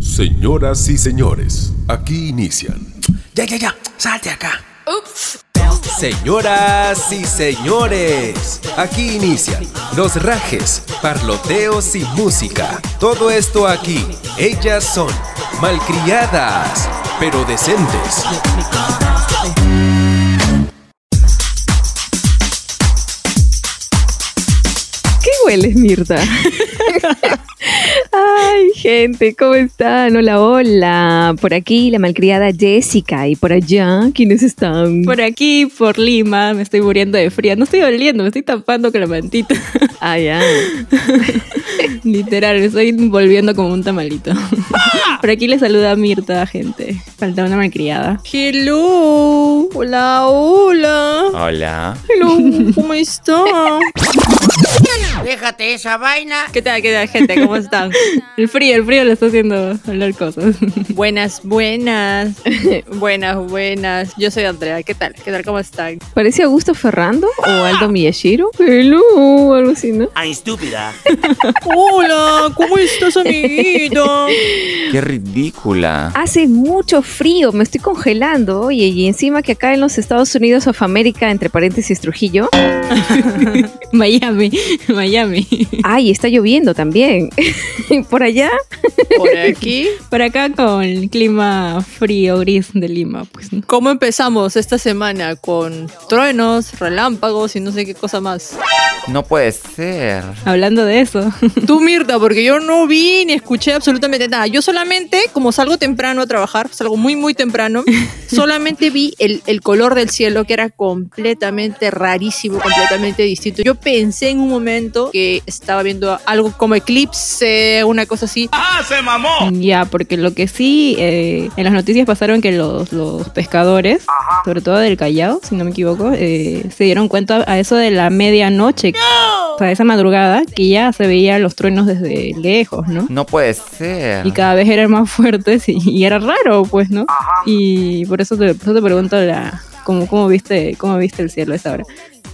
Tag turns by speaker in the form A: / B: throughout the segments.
A: Señoras y señores, aquí inician.
B: Ya, ya, ya, salte acá.
A: Señoras y señores, aquí inician los rajes, parloteos y música. Todo esto aquí. Ellas son malcriadas, pero decentes.
C: ¿Qué hueles, Mirta? Ay, gente, ¿cómo están? Hola, hola. Por aquí la malcriada Jessica y por allá, ¿quiénes están?
D: Por aquí, por Lima, me estoy muriendo de frío. No estoy oliendo, me estoy tapando con la mantita.
C: Ah, ya.
D: Literal, me estoy volviendo como un tamalito. Por aquí le saluda Mirta, gente. Falta una malcriada. Hello. Hola, hola.
E: Hola.
D: Hello, ¿cómo está?
B: Déjate esa vaina.
D: ¿Qué tal, qué tal, gente? ¿Cómo están? El frío, el frío le está haciendo hablar cosas. Buenas, buenas. Buenas, buenas. Yo soy Andrea. ¿Qué tal? ¿Qué tal? ¿Cómo están?
C: ¿Parece Augusto Ferrando o Aldo Miyashiro? Hello, algo así, ¿no?
B: Ay, estúpida.
D: Hola, ¿cómo estás, amiguito?
E: Qué ridícula.
C: Hace mucho frío, me estoy congelando. Oye, y encima que acá en los Estados Unidos of América, entre paréntesis Trujillo,
D: Miami, Miami.
C: ay, está lloviendo también. Por allá,
D: Por aquí. Por acá con el clima frío, gris de Lima, pues. ¿no? ¿Cómo empezamos esta semana? Con truenos, relámpagos y no sé qué cosa más.
E: No puede ser.
D: Hablando de eso. Tú, Mirta, porque yo no vi ni escuché absolutamente nada. Yo solamente, como salgo temprano a trabajar, salgo muy, muy temprano, solamente vi el, el color del cielo que era completamente rarísimo, completamente distinto. Yo pensé en un momento que estaba viendo algo como eclipse, una cosa así. Ya, porque lo que sí, eh, en las noticias pasaron que los, los pescadores, sobre todo del Callao, si no me equivoco, eh, se dieron cuenta a eso de la medianoche, o sea, esa madrugada, que ya se veían los truenos desde lejos, ¿no?
E: No puede ser.
D: Y cada vez eran más fuertes y, y era raro, pues, ¿no? Y por eso te, por eso te pregunto la, cómo, cómo, viste, cómo viste el cielo a esa hora.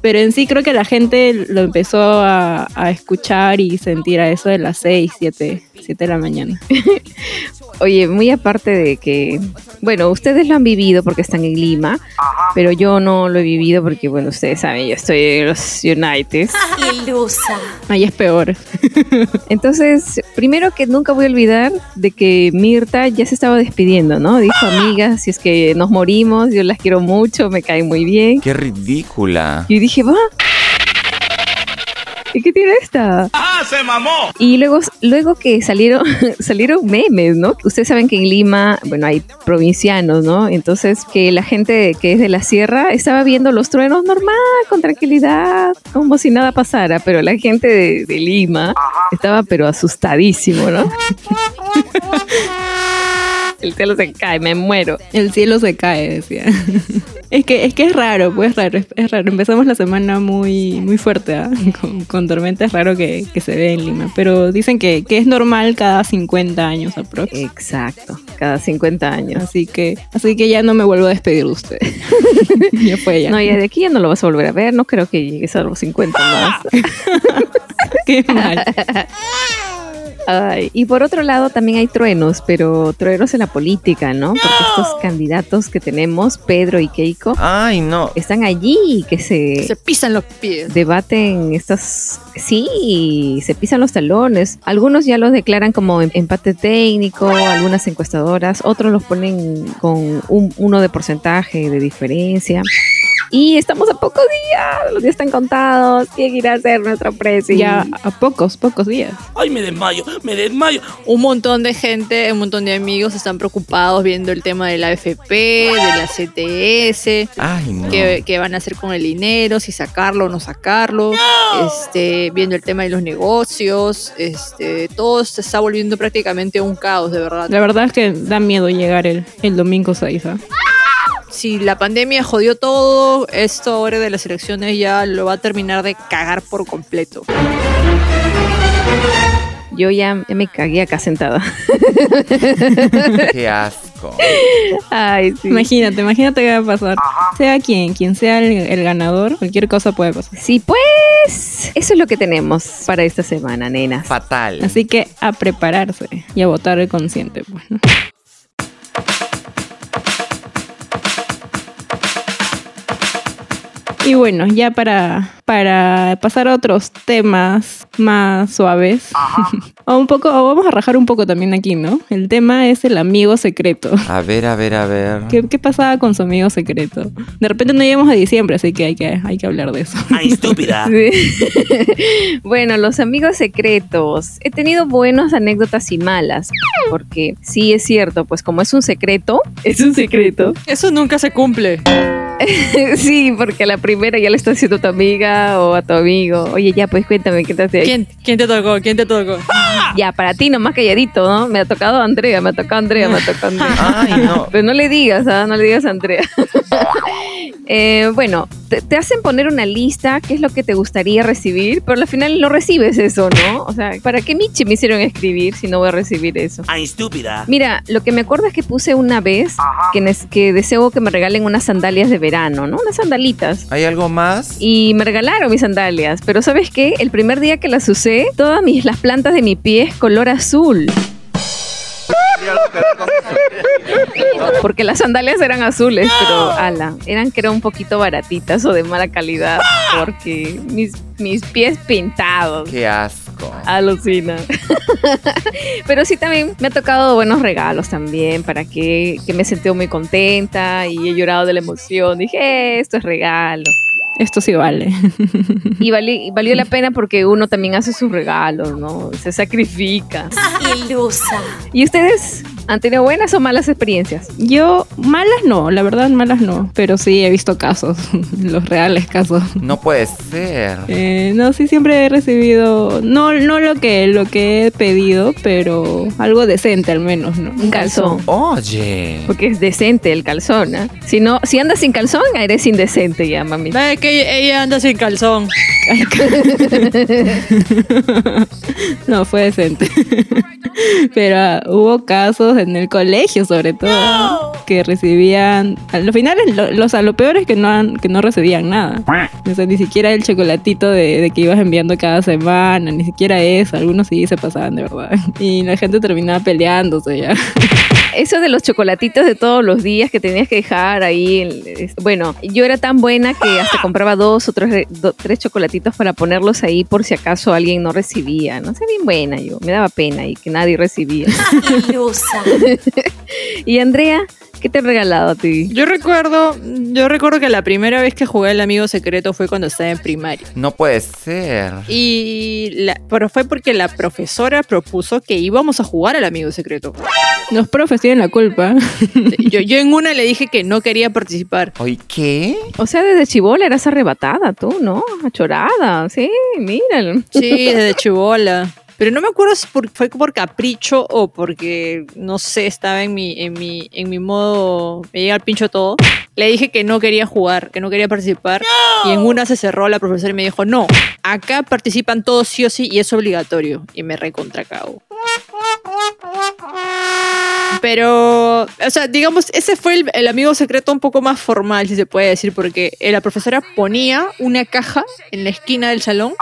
D: Pero en sí creo que la gente lo empezó a, a escuchar y sentir a eso de las 6, 7, 7 de la mañana.
C: Oye, muy aparte de que, bueno, ustedes lo han vivido porque están en Lima, pero yo no lo he vivido porque, bueno, ustedes saben, yo estoy en los United.
D: Ahí es peor.
C: Entonces, primero que nunca voy a olvidar de que Mirta ya se estaba despidiendo, ¿no? Dijo, amigas, si es que nos morimos, yo las quiero mucho, me caen muy bien.
E: Qué ridícula.
C: Y dije, va. ¿Y qué tiene esta?
B: ¡Ah, se mamó!
C: Y luego, luego que salieron, salieron memes, ¿no? Ustedes saben que en Lima, bueno, hay provincianos, ¿no? Entonces, que la gente que es de la sierra estaba viendo los truenos normal, con tranquilidad, como si nada pasara, pero la gente de, de Lima estaba pero asustadísimo, ¿no? El cielo se cae, me muero.
D: El cielo se cae, decía. Es que, es que es raro, pues raro, es, es raro. Empezamos la semana muy, muy fuerte, ¿ah? con, con tormenta, es raro que, que se ve en Lima. Pero dicen que, que es normal cada 50 años aproximadamente.
C: Exacto, cada 50 años.
D: Así que, así que ya no me vuelvo a despedir de usted. ya fue ya.
C: No, ya de aquí ya no lo vas a volver a ver, no creo que llegues a los 50 más.
D: Qué mal.
C: Ay, y por otro lado también hay truenos, pero truenos en la política, ¿no? Porque estos candidatos que tenemos, Pedro y Keiko,
E: Ay, no.
C: están allí que se,
D: Se pisan los pies.
C: debaten estas... Sí, se pisan los talones. Algunos ya los declaran como em- empate técnico, algunas encuestadoras, otros los ponen con un uno de porcentaje de diferencia. Y estamos a pocos días, los días están contados. ¿Quién irá a ser nuestro precio?
D: Ya a pocos, pocos días.
B: ¡Ay, me desmayo! ¡Me desmayo!
F: un montón de gente, un montón de amigos están preocupados viendo el tema de la AFP, de la CTS,
E: Ay, no.
F: qué, qué van a hacer con el dinero, si sacarlo o no sacarlo, este, viendo el tema de los negocios, este, todo se está volviendo prácticamente un caos, de verdad.
D: La verdad es que da miedo llegar el, el domingo 6, ¿ah?
F: Si la pandemia jodió todo, esto ahora de las elecciones ya lo va a terminar de cagar por completo.
C: Yo ya, ya me cagué acá sentada.
E: Qué asco.
C: Ay, sí.
D: Imagínate, imagínate qué va a pasar. Sea quien, quien sea el, el ganador, cualquier cosa puede pasar.
C: Sí, pues eso es lo que tenemos para esta semana, nenas.
E: Fatal.
D: Así que a prepararse y a votar consciente, pues, ¿no? Y bueno, ya para, para pasar a otros temas más suaves, o un poco, o vamos a rajar un poco también aquí, ¿no? El tema es el amigo secreto.
E: A ver, a ver, a ver.
D: ¿Qué, qué pasaba con su amigo secreto? De repente no llegamos a diciembre, así que hay que, hay que hablar de eso.
B: Ay, estúpida.
C: Sí. bueno, los amigos secretos. He tenido buenas anécdotas y malas. Porque sí es cierto, pues como es un secreto, es un secreto.
F: Eso nunca se cumple.
C: sí, porque a la primera ya le estás haciendo a tu amiga o a tu amigo. Oye, ya, pues cuéntame, ¿qué te hace?
F: ¿Quién, ¿Quién te tocó? ¿Quién te tocó?
C: Ya, para ti nomás calladito, ¿no? Me ha tocado Andrea, me ha tocado Andrea, me ha tocado Andrea.
E: Ay, no.
C: Pero no le digas, ¿ah? No le digas a Andrea. Eh, bueno, te, te hacen poner una lista, qué es lo que te gustaría recibir, pero al final no recibes eso, ¿no? O sea, ¿para qué Michi me hicieron escribir si no voy a recibir eso?
B: Ay, estúpida.
C: Mira, lo que me acuerdo es que puse una vez que deseo que me regalen unas sandalias de verano, ¿no? Unas sandalitas.
E: ¿Hay algo más?
C: Y me regalaron mis sandalias, pero ¿sabes qué? El primer día que las usé, todas mis, las plantas de mi pie es color azul. Porque las sandalias eran azules, pero ala, eran que eran un poquito baratitas o de mala calidad, porque mis, mis pies pintados.
E: Qué asco.
C: Alucina. Pero sí también me ha tocado buenos regalos también, para que, que me he sentido muy contenta y he llorado de la emoción. Dije, "Eh, esto es regalo.
D: Esto sí vale.
C: Y, vali- y valió la pena porque uno también hace sus regalos, ¿no? Se sacrifica.
G: Ilusa.
C: ¿Y ustedes han tenido buenas o malas experiencias?
D: Yo, malas no, la verdad, malas no. Pero sí he visto casos, los reales casos.
E: No puede ser.
D: Eh, no, sí siempre he recibido, no, no lo que, lo que he pedido, pero algo decente al menos, ¿no?
C: Un calzón.
E: Oye.
C: Porque es decente el calzón, ¿ah? Si no, si andas sin calzón, eres indecente ya, mami.
F: ¿Sabes que ella anda sin calzón?
D: No, fue decente. Pero ah, hubo casos en el colegio, sobre todo, que recibían. A lo final, lo, lo- o sea, lo peor es que no, han- que no recibían nada. O sea, ni siquiera el chocolatito de, de que ibas enviando cada semana, ni siquiera eso. Algunos sí se pasaban de verdad. Y la gente terminaba peleándose ya.
C: Eso de los chocolatitos de todos los días que tenías que dejar ahí. bueno, yo era tan buena que hasta compraba dos o tres, do- tres chocolatitos para ponerlos ahí por si acaso alguien no recibía. No sé, bien buena yo. Me daba pena y que nadie recibía.
G: Ilusa.
C: y Andrea, ¿qué te he regalado a ti?
F: Yo recuerdo, yo recuerdo que la primera vez que jugué al amigo secreto fue cuando estaba en primaria.
E: No puede ser.
F: Y la- pero fue porque la profesora propuso que íbamos a jugar al amigo secreto.
D: Los profes tienen la culpa.
F: Yo, yo en una le dije que no quería participar.
E: Oye, ¿qué?
C: O sea, desde chivola eras arrebatada tú, ¿no? Achorada. Sí, míralo.
F: Sí, desde chivola. Pero no me acuerdo si fue por capricho o porque, no sé, estaba en mi, en mi, en mi modo, me llega el pincho todo. Le dije que no quería jugar, que no quería participar. Y en una se cerró la profesora y me dijo, no, acá participan todos sí o sí y es obligatorio. Y me recontracago. Pero, o sea, digamos, ese fue el, el amigo secreto un poco más formal, si se puede decir, porque eh, la profesora ponía una caja en la esquina del salón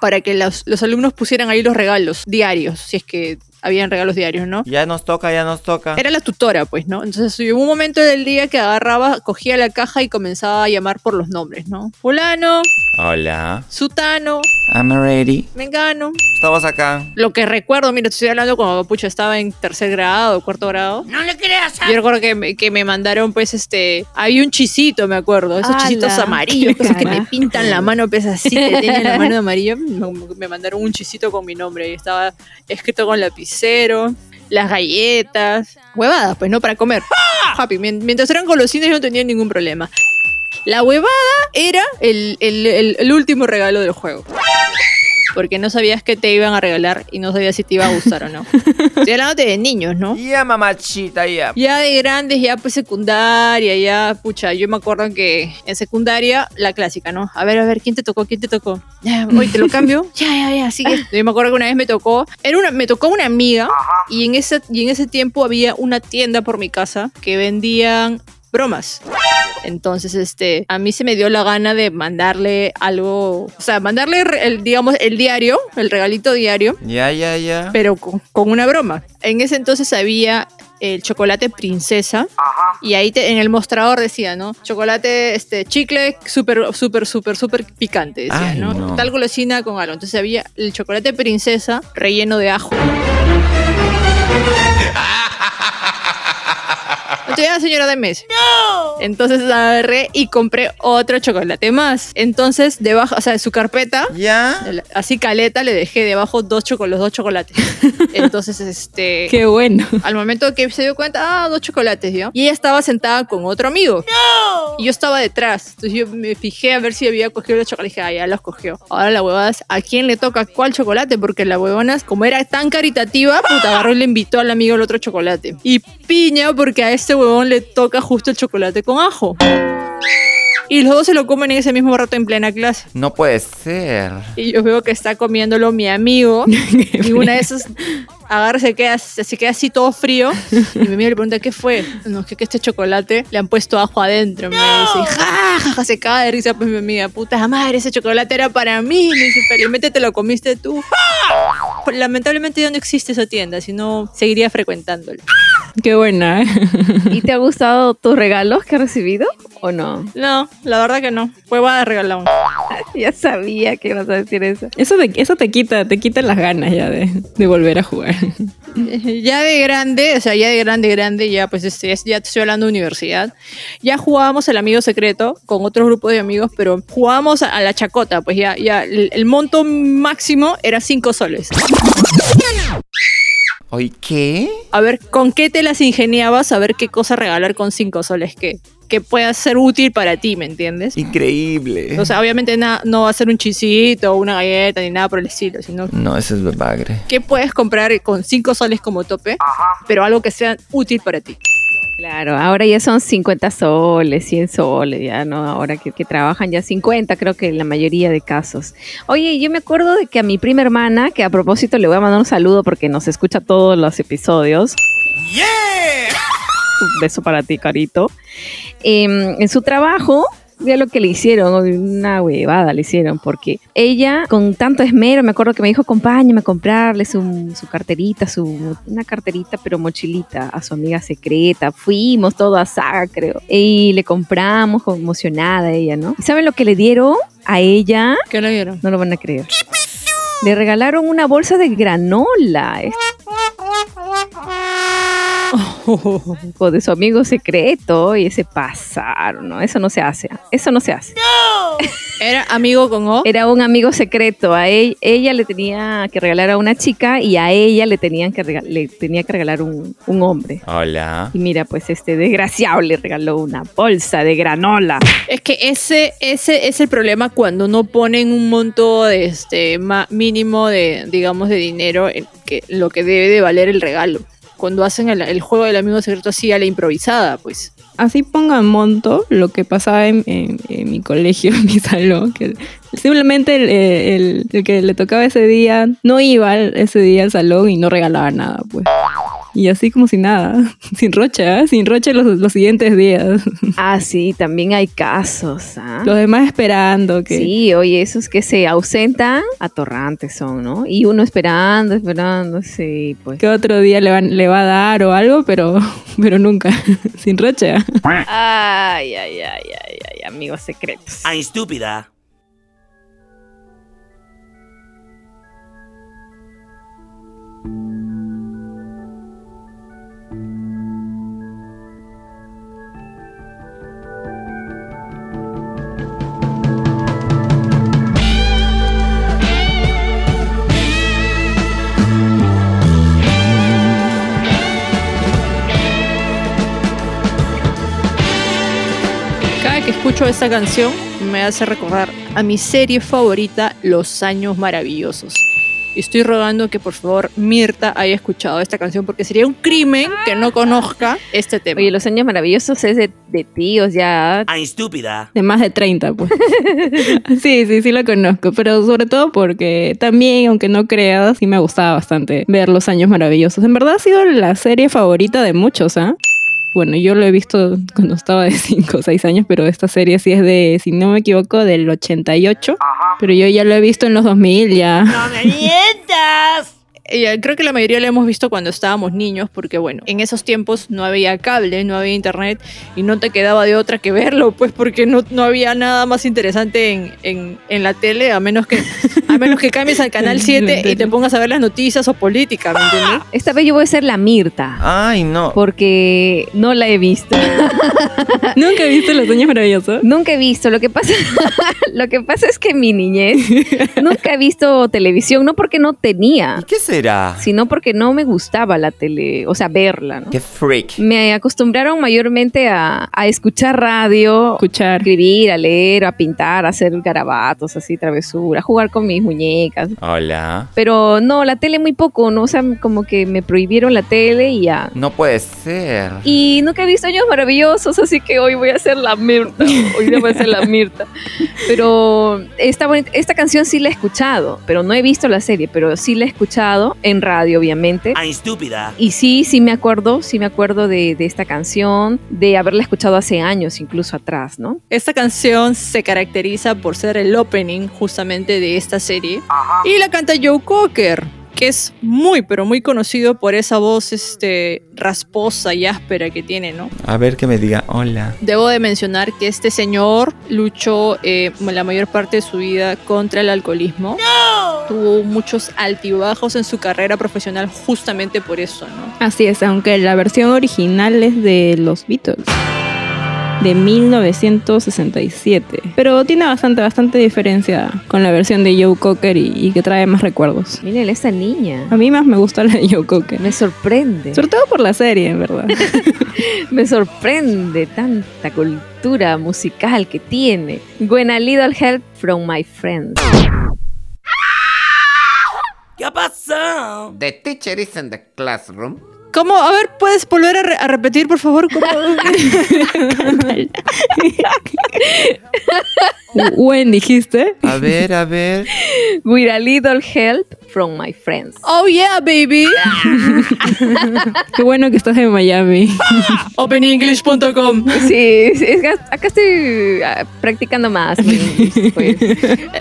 F: para que los, los alumnos pusieran ahí los regalos diarios, si es que habían regalos diarios, ¿no?
E: Ya nos toca, ya nos toca.
F: Era la tutora, pues, ¿no? Entonces hubo un momento del día que agarraba, cogía la caja y comenzaba a llamar por los nombres, ¿no? Fulano,
E: Hola.
F: Sutano,
E: I'm ready.
F: Mengano.
E: Estamos acá.
F: Lo que recuerdo, mira, te estoy hablando cuando Pucha estaba en tercer grado, cuarto grado.
B: No le creas a...
F: Yo recuerdo que me, que me mandaron, pues, este. Había un chisito, me acuerdo. Esos
C: ¡Hala!
F: chisitos amarillos,
C: ¡Qué
F: cosas que te pintan la mano, pues así, te tienen la mano de amarillo. Me, me mandaron un chisito con mi nombre. Y estaba escrito con lapicero, las galletas, huevadas, pues, ¿no? Para comer. Happy. Mien- Mientras eran golosinas, yo no tenía ningún problema. La huevada era el, el- el- el último regalo del juego. Porque no sabías qué te iban a regalar y no sabías si te iba a gustar o no. Estoy hablando de niños, ¿no?
E: Ya, mamachita, ya.
F: Ya de grandes, ya pues secundaria, ya, pucha, yo me acuerdo que en secundaria, la clásica, ¿no? A ver, a ver, ¿quién te tocó? ¿Quién te tocó? Ya, hoy te lo cambio. ya, ya, ya, sigue. Yo me acuerdo que una vez me tocó, era una, me tocó una amiga y en ese, y en ese tiempo había una tienda por mi casa que vendían bromas. Entonces, este, a mí se me dio la gana de mandarle algo, o sea, mandarle el, digamos, el diario, el regalito diario,
E: Ya, ya, ya.
F: pero con, con una broma. En ese entonces había el chocolate princesa y ahí te- en el mostrador decía, ¿no? Chocolate, este, chicle súper, súper, súper, súper picante, decía,
E: Ay,
F: ¿no?
E: no.
F: Tal golosina con algo. Entonces había el chocolate princesa relleno de ajo. Señora de mes. Entonces agarré y compré otro chocolate más. Entonces, debajo, o sea, de su carpeta,
E: Ya.
F: así caleta, le dejé debajo dos choco- los dos chocolates. Entonces, este.
D: Qué bueno.
F: Al momento que se dio cuenta, ah, dos chocolates, ¿yo? Y ella estaba sentada con otro amigo. Y yo estaba detrás. Entonces yo me fijé a ver si había cogido los chocolates. Dije, ah, ya los cogió. Ahora la huevada es, ¿a quién le toca cuál chocolate? Porque la huevona, como era tan caritativa, puta, agarró y le invitó al amigo el otro chocolate. Y piña, porque a este huevón le toca justo el chocolate con ajo. Y los dos se lo comen en ese mismo rato en plena clase.
E: No puede ser.
F: Y yo veo que está comiéndolo mi amigo. y una de esas agarra, se queda, se queda así todo frío. Y mi amigo le pregunta, ¿qué fue? No, es que, que este chocolate le han puesto ajo adentro. Me dice, ja, ja, ja, se cae de risa. Pues mi amiga, puta madre, ese chocolate era para mí. Me dice, felizmente te lo comiste tú. Pues, Lamentablemente ya no existe esa tienda, si no seguiría frecuentándola.
D: Qué buena. ¿eh?
C: ¿Y te ha gustado tus regalos que has recibido o no?
F: No, la verdad que no. Fue va de regalón.
C: Ya sabía que ibas a decir eso.
D: Eso te, eso te quita, te quita las ganas ya de, de volver a jugar.
F: Ya de grande, o sea, ya de grande, grande, ya pues este, es- ya te estoy hablando de universidad. Ya jugábamos el amigo secreto con otro grupo de amigos, pero jugábamos a, a la chacota, pues ya, ya el, el monto máximo era 5 soles.
E: ¿Oye, qué?
F: A ver, ¿con qué te las ingeniabas? A ver qué cosa regalar con 5 soles que, que pueda ser útil para ti, ¿me entiendes?
E: Increíble.
F: O sea, obviamente na- no va a ser un chisito o una galleta ni nada por el estilo, sino
E: no, eso es bagre.
F: que puedes comprar con 5 soles como tope, pero algo que sea útil para ti.
C: Claro, ahora ya son 50 soles, 100 soles, ya no, ahora que, que trabajan ya 50, creo que en la mayoría de casos. Oye, yo me acuerdo de que a mi prima hermana, que a propósito le voy a mandar un saludo porque nos escucha todos los episodios. Un beso para ti, Carito. Em, en su trabajo, vea lo que le hicieron, una huevada le hicieron, porque ella con tanto esmero, me acuerdo que me dijo, acompáñame a comprarle su, su carterita, su, una carterita pero mochilita a su amiga secreta. Fuimos todo a saga, creo. Y le compramos, emocionada ella, ¿no? ¿Y saben lo que le dieron a ella?
F: ¿Qué le dieron?
C: No lo van a creer. Le regalaron una bolsa de granola. O de su amigo secreto y se pasaron, ¿no? Eso no se hace. Eso no se hace.
F: Era amigo con O.
C: Era un amigo secreto. A él- ella le tenía que regalar a una chica y a ella le tenían que rega- le tenía que regalar un, un hombre.
E: Hola.
C: Y mira, pues este desgraciado le regaló una bolsa de granola.
F: Es que ese, ese es el problema cuando no ponen un monto de este ma- mínimo de, digamos, de dinero en que lo que debe de valer el regalo. Cuando hacen el, juego del amigo secreto así a la improvisada, pues.
D: Así pongan monto lo que pasaba en, mi colegio, en mi salón, que simplemente el, el- que le tocaba ese día no iba ese día al salón y no regalaba nada, pues. Y así como si nada, sin rocha, ¿eh? sin rocha los, los siguientes días.
C: Ah, sí, también hay casos. ¿ah?
D: Los demás esperando que...
C: Sí, oye, esos que se ausentan, atorrantes son, ¿no? Y uno esperando, esperando, sí, pues.
D: que otro día le, van, le va a dar o algo, pero, pero nunca, sin rocha.
C: Ay, ay, ay, ay, ay, amigos secretos.
B: Ay, estúpida.
F: Escucho esta canción me hace recordar a mi serie favorita, Los Años Maravillosos. Y estoy rogando que por favor Mirta haya escuchado esta canción porque sería un crimen que no conozca este tema.
C: Oye, Los Años Maravillosos es de, de tíos ya.
B: Ay, estúpida.
D: De más de 30, pues. sí, sí, sí lo conozco. Pero sobre todo porque también, aunque no creas, sí me gustaba bastante ver Los Años Maravillosos. En verdad ha sido la serie favorita de muchos, ¿ah? Bueno, yo lo he visto cuando estaba de 5 o 6 años, pero esta serie sí es de, si no me equivoco, del 88. Pero yo ya lo he visto en los 2000 ya.
B: ¡No me mientas!
F: Eh, creo que la mayoría la hemos visto cuando estábamos niños, porque bueno, en esos tiempos no había cable, no había internet y no te quedaba de otra que verlo, pues porque no, no había nada más interesante en, en, en la tele, a menos que a menos que cambies al canal 7 y te pongas a ver las noticias o política, ¿me entiendes?
C: Esta vez yo voy a ser la Mirta.
E: Ay, no.
C: Porque no la he visto.
D: ¿Nunca viste Los Años Maravillosos?
C: Nunca he visto. Lo que pasa, lo que pasa es que mi niñez nunca he visto televisión, no porque no tenía,
E: ¿Y qué será?
C: sino porque no me gustaba la tele, o sea, verla, ¿no?
E: Qué freak.
C: Me acostumbraron mayormente a, a escuchar radio,
D: Escuchar.
C: escribir, a leer, a pintar, a hacer garabatos, así, travesura, a jugar con mis muñecas.
E: Hola.
C: Pero no, la tele muy poco, ¿no? O sea, como que me prohibieron la tele y ya.
E: No puede ser.
C: Y nunca he visto años maravillosos, así que hoy voy a ser la Mirta. Hoy debo ser la Mirta. Pero esta, esta canción sí la he escuchado, pero no he visto la serie, pero sí la he escuchado en radio, obviamente.
B: Ay, estúpida.
C: Y sí, sí me acuerdo, sí me acuerdo de, de esta canción, de haberla escuchado hace años, incluso atrás, ¿no?
F: Esta canción se caracteriza por ser el opening justamente de esta serie. Y la canta Joe Cocker, que es muy, pero muy conocido por esa voz este, rasposa y áspera que tiene, ¿no?
E: A ver que me diga hola.
F: Debo de mencionar que este señor luchó eh, la mayor parte de su vida contra el alcoholismo. Tuvo muchos altibajos en su carrera profesional justamente por eso, ¿no?
D: Así es, aunque la versión original es de los Beatles. De 1967. Pero tiene bastante, bastante diferencia con la versión de Joe Cocker y, y que trae más recuerdos.
C: Miren, esa niña.
D: A mí más me gusta la de Joe Cocker.
C: Me sorprende.
D: Sobre todo por la serie, en verdad.
C: Me sorprende tanta cultura musical que tiene. When a little help from my friends.
B: ¿Qué ha pasado?
E: The teacher is in the classroom.
F: ¿Cómo? A ver, ¿puedes volver a, re- a repetir, por favor? ¿Cómo?
D: When dijiste.
E: A ver, a ver.
C: With a little help from my friends.
F: oh yeah, baby.
D: Qué bueno que estás en Miami.
F: OpenEnglish.com.
C: Sí, es que acá estoy ah, practicando más. pues.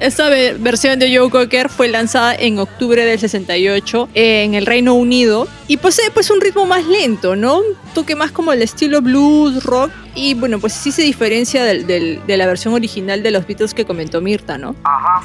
F: Esta ve- versión de Joe Cocker fue lanzada en octubre del 68 en el Reino Unido y posee pues un ritmo más lento, ¿no? Un toque más como el estilo blues, rock y bueno, pues sí se diferencia del- del- de la versión original de los Beatles que comentó Mirta, ¿no?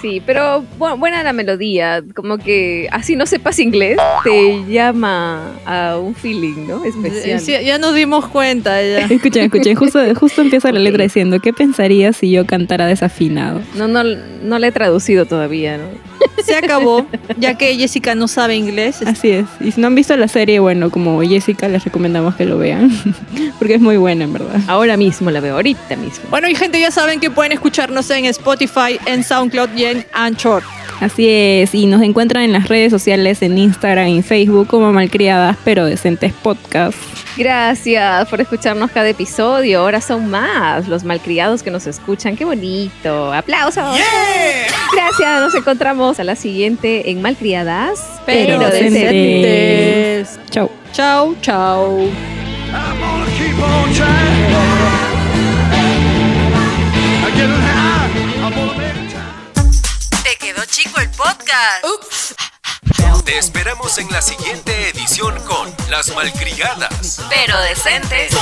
C: Sí, pero bu- buena la melodía. Como que así no sepas inglés, te llama a un feeling, ¿no? Especial.
F: Sí, ya nos dimos cuenta ya.
D: Escuchen, escuchen, justo, justo empieza la letra diciendo, ¿qué pensarías si yo cantara desafinado?
C: No, no, no la he traducido todavía, ¿no?
F: Se acabó, ya que Jessica no sabe inglés.
D: Así es. Y si no han visto la serie, bueno, como Jessica, les recomendamos que lo vean. Porque es muy buena, en verdad.
C: Ahora mismo la veo, ahorita mismo.
F: Bueno, y gente, ya saben que pueden escucharnos en Spotify, en SoundCloud y en Anchor.
D: Así es. Y nos encuentran en las redes sociales, en Instagram y Facebook como Malcriadas pero Decentes Podcast.
C: Gracias por escucharnos cada episodio. Ahora son más los malcriados que nos escuchan. Qué bonito. Aplausos. Gracias. Nos encontramos a la siguiente en Malcriadas,
F: Pero,
D: Pero
C: decentes.
D: Chau.
F: Chau, chau.
H: Te quedó chico el podcast.
A: Te esperamos en la siguiente edición con Las Malcriadas.
H: Pero decentes.